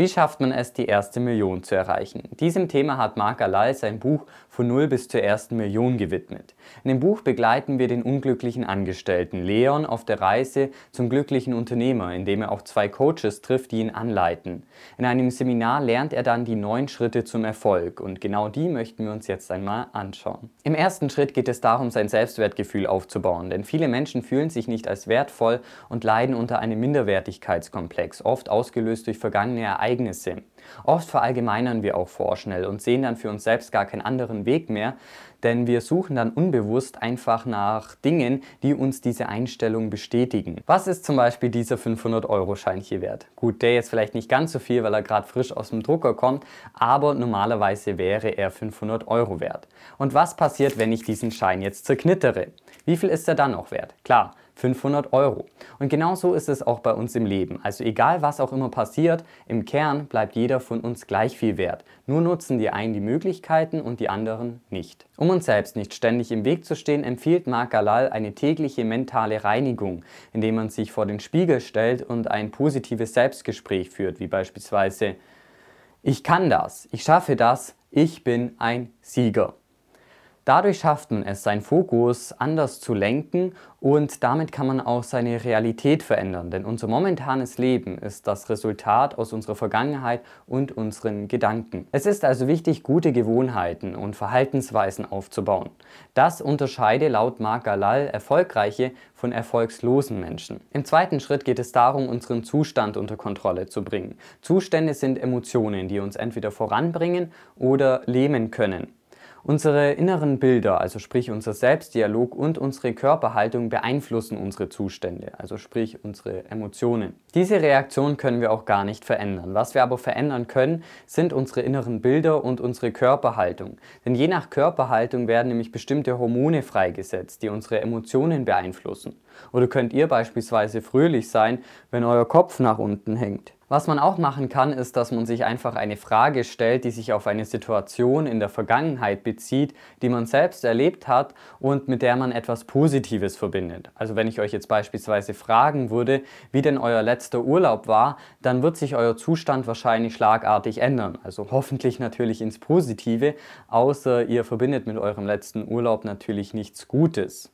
Wie schafft man es, die erste Million zu erreichen? Diesem Thema hat Marc Alal sein Buch Von Null bis zur ersten Million gewidmet. In dem Buch begleiten wir den unglücklichen Angestellten Leon auf der Reise zum glücklichen Unternehmer, indem er auch zwei Coaches trifft, die ihn anleiten. In einem Seminar lernt er dann die neun Schritte zum Erfolg und genau die möchten wir uns jetzt einmal anschauen. Im ersten Schritt geht es darum, sein Selbstwertgefühl aufzubauen, denn viele Menschen fühlen sich nicht als wertvoll und leiden unter einem Minderwertigkeitskomplex, oft ausgelöst durch vergangene Ereignisse Ereignisse. Oft verallgemeinern wir auch vorschnell und sehen dann für uns selbst gar keinen anderen Weg mehr, denn wir suchen dann unbewusst einfach nach Dingen, die uns diese Einstellung bestätigen. Was ist zum Beispiel dieser 500-Euro-Schein hier wert? Gut, der jetzt vielleicht nicht ganz so viel, weil er gerade frisch aus dem Drucker kommt, aber normalerweise wäre er 500 Euro wert. Und was passiert, wenn ich diesen Schein jetzt zerknittere? Wie viel ist er dann noch wert? Klar, 500 Euro. Und genau so ist es auch bei uns im Leben. Also egal was auch immer passiert, im Kern bleibt jeder von uns gleich viel wert. Nur nutzen die einen die Möglichkeiten und die anderen nicht. Um uns selbst nicht ständig im Weg zu stehen, empfiehlt Marc Galal eine tägliche mentale Reinigung, indem man sich vor den Spiegel stellt und ein positives Selbstgespräch führt, wie beispielsweise Ich kann das, ich schaffe das, ich bin ein Sieger. Dadurch schafft man es, seinen Fokus anders zu lenken und damit kann man auch seine Realität verändern. Denn unser momentanes Leben ist das Resultat aus unserer Vergangenheit und unseren Gedanken. Es ist also wichtig, gute Gewohnheiten und Verhaltensweisen aufzubauen. Das unterscheide laut Marc Galal erfolgreiche von erfolgslosen Menschen. Im zweiten Schritt geht es darum, unseren Zustand unter Kontrolle zu bringen. Zustände sind Emotionen, die uns entweder voranbringen oder lähmen können. Unsere inneren Bilder, also sprich unser Selbstdialog und unsere Körperhaltung beeinflussen unsere Zustände, also sprich unsere Emotionen. Diese Reaktion können wir auch gar nicht verändern. Was wir aber verändern können, sind unsere inneren Bilder und unsere Körperhaltung. Denn je nach Körperhaltung werden nämlich bestimmte Hormone freigesetzt, die unsere Emotionen beeinflussen. Oder könnt ihr beispielsweise fröhlich sein, wenn euer Kopf nach unten hängt. Was man auch machen kann, ist, dass man sich einfach eine Frage stellt, die sich auf eine Situation in der Vergangenheit bezieht, die man selbst erlebt hat und mit der man etwas Positives verbindet. Also wenn ich euch jetzt beispielsweise fragen würde, wie denn euer letzter Urlaub war, dann wird sich euer Zustand wahrscheinlich schlagartig ändern. Also hoffentlich natürlich ins Positive, außer ihr verbindet mit eurem letzten Urlaub natürlich nichts Gutes.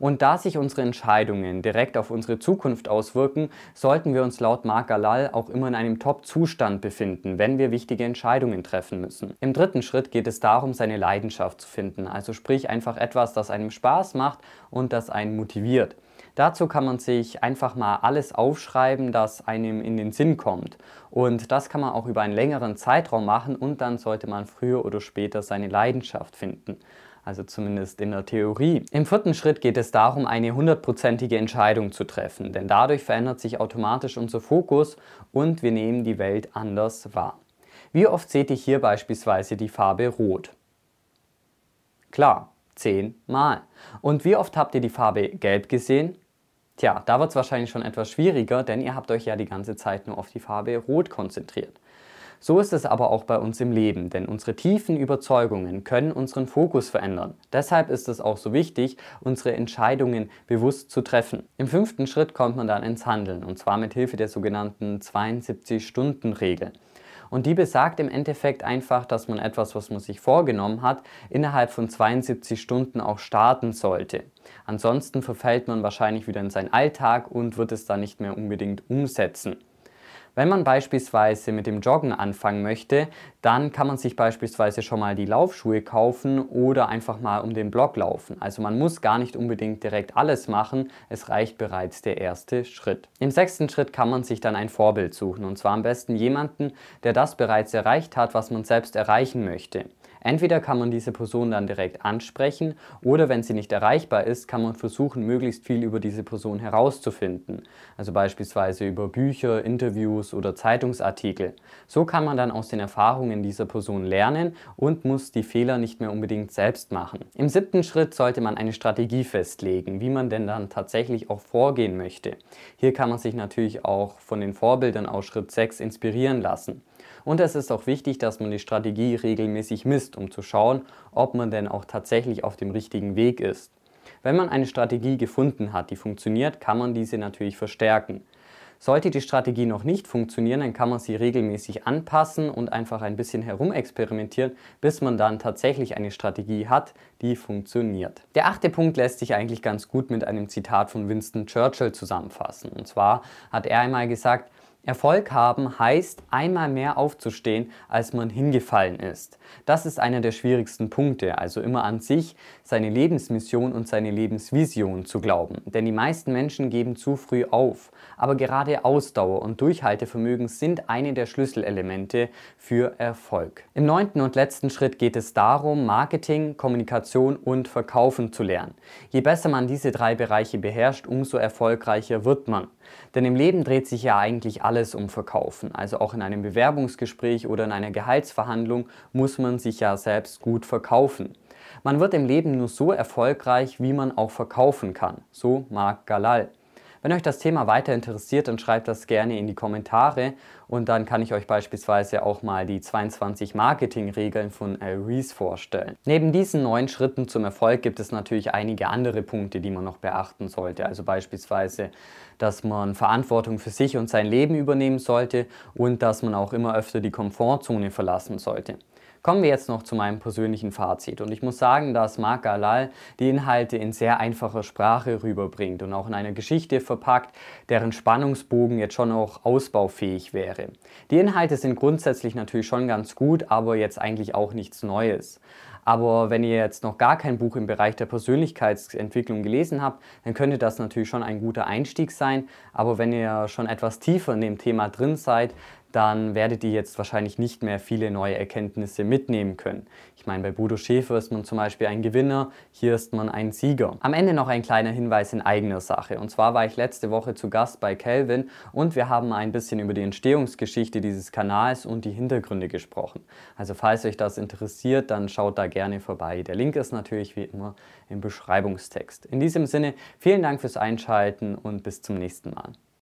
Und da sich unsere Entscheidungen direkt auf unsere Zukunft auswirken, sollten wir uns laut Marc Galal auch immer in einem Top-Zustand befinden, wenn wir wichtige Entscheidungen treffen müssen. Im dritten Schritt geht es darum, seine Leidenschaft zu finden, also sprich einfach etwas, das einem Spaß macht und das einen motiviert. Dazu kann man sich einfach mal alles aufschreiben, das einem in den Sinn kommt. Und das kann man auch über einen längeren Zeitraum machen und dann sollte man früher oder später seine Leidenschaft finden also zumindest in der Theorie. Im vierten Schritt geht es darum, eine hundertprozentige Entscheidung zu treffen, denn dadurch verändert sich automatisch unser Fokus und wir nehmen die Welt anders wahr. Wie oft seht ihr hier beispielsweise die Farbe Rot? Klar, zehnmal. Und wie oft habt ihr die Farbe Gelb gesehen? Tja, da wird es wahrscheinlich schon etwas schwieriger, denn ihr habt euch ja die ganze Zeit nur auf die Farbe Rot konzentriert. So ist es aber auch bei uns im Leben, denn unsere tiefen Überzeugungen können unseren Fokus verändern. Deshalb ist es auch so wichtig, unsere Entscheidungen bewusst zu treffen. Im fünften Schritt kommt man dann ins Handeln und zwar mit Hilfe der sogenannten 72-Stunden-Regel. Und die besagt im Endeffekt einfach, dass man etwas, was man sich vorgenommen hat, innerhalb von 72 Stunden auch starten sollte. Ansonsten verfällt man wahrscheinlich wieder in seinen Alltag und wird es dann nicht mehr unbedingt umsetzen. Wenn man beispielsweise mit dem Joggen anfangen möchte, dann kann man sich beispielsweise schon mal die Laufschuhe kaufen oder einfach mal um den Block laufen. Also man muss gar nicht unbedingt direkt alles machen, es reicht bereits der erste Schritt. Im sechsten Schritt kann man sich dann ein Vorbild suchen und zwar am besten jemanden, der das bereits erreicht hat, was man selbst erreichen möchte. Entweder kann man diese Person dann direkt ansprechen oder wenn sie nicht erreichbar ist, kann man versuchen, möglichst viel über diese Person herauszufinden. Also beispielsweise über Bücher, Interviews oder Zeitungsartikel. So kann man dann aus den Erfahrungen dieser Person lernen und muss die Fehler nicht mehr unbedingt selbst machen. Im siebten Schritt sollte man eine Strategie festlegen, wie man denn dann tatsächlich auch vorgehen möchte. Hier kann man sich natürlich auch von den Vorbildern aus Schritt 6 inspirieren lassen. Und es ist auch wichtig, dass man die Strategie regelmäßig misst, um zu schauen, ob man denn auch tatsächlich auf dem richtigen Weg ist. Wenn man eine Strategie gefunden hat, die funktioniert, kann man diese natürlich verstärken. Sollte die Strategie noch nicht funktionieren, dann kann man sie regelmäßig anpassen und einfach ein bisschen herumexperimentieren, bis man dann tatsächlich eine Strategie hat, die funktioniert. Der achte Punkt lässt sich eigentlich ganz gut mit einem Zitat von Winston Churchill zusammenfassen. Und zwar hat er einmal gesagt, Erfolg haben heißt, einmal mehr aufzustehen, als man hingefallen ist. Das ist einer der schwierigsten Punkte, also immer an sich, seine Lebensmission und seine Lebensvision zu glauben. Denn die meisten Menschen geben zu früh auf. Aber gerade Ausdauer und Durchhaltevermögen sind eine der Schlüsselelemente für Erfolg. Im neunten und letzten Schritt geht es darum, Marketing, Kommunikation und Verkaufen zu lernen. Je besser man diese drei Bereiche beherrscht, umso erfolgreicher wird man. Denn im Leben dreht sich ja eigentlich alles um Verkaufen. Also auch in einem Bewerbungsgespräch oder in einer Gehaltsverhandlung muss man sich ja selbst gut verkaufen. Man wird im Leben nur so erfolgreich, wie man auch verkaufen kann. So Marc Galal. Wenn euch das Thema weiter interessiert, dann schreibt das gerne in die Kommentare und dann kann ich euch beispielsweise auch mal die 22 Marketingregeln von Al Rees vorstellen. Neben diesen neun Schritten zum Erfolg gibt es natürlich einige andere Punkte, die man noch beachten sollte. Also beispielsweise, dass man Verantwortung für sich und sein Leben übernehmen sollte und dass man auch immer öfter die Komfortzone verlassen sollte. Kommen wir jetzt noch zu meinem persönlichen Fazit. Und ich muss sagen, dass Marc Galal die Inhalte in sehr einfacher Sprache rüberbringt und auch in einer Geschichte verpackt, deren Spannungsbogen jetzt schon auch ausbaufähig wäre. Die Inhalte sind grundsätzlich natürlich schon ganz gut, aber jetzt eigentlich auch nichts Neues. Aber wenn ihr jetzt noch gar kein Buch im Bereich der Persönlichkeitsentwicklung gelesen habt, dann könnte das natürlich schon ein guter Einstieg sein. Aber wenn ihr schon etwas tiefer in dem Thema drin seid, dann werdet ihr jetzt wahrscheinlich nicht mehr viele neue Erkenntnisse mitnehmen können. Ich meine, bei Bodo Schäfer ist man zum Beispiel ein Gewinner, hier ist man ein Sieger. Am Ende noch ein kleiner Hinweis in eigener Sache. Und zwar war ich letzte Woche zu Gast bei Kelvin und wir haben ein bisschen über die Entstehungsgeschichte dieses Kanals und die Hintergründe gesprochen. Also falls euch das interessiert, dann schaut da gerne vorbei. Der Link ist natürlich wie immer im Beschreibungstext. In diesem Sinne, vielen Dank fürs Einschalten und bis zum nächsten Mal.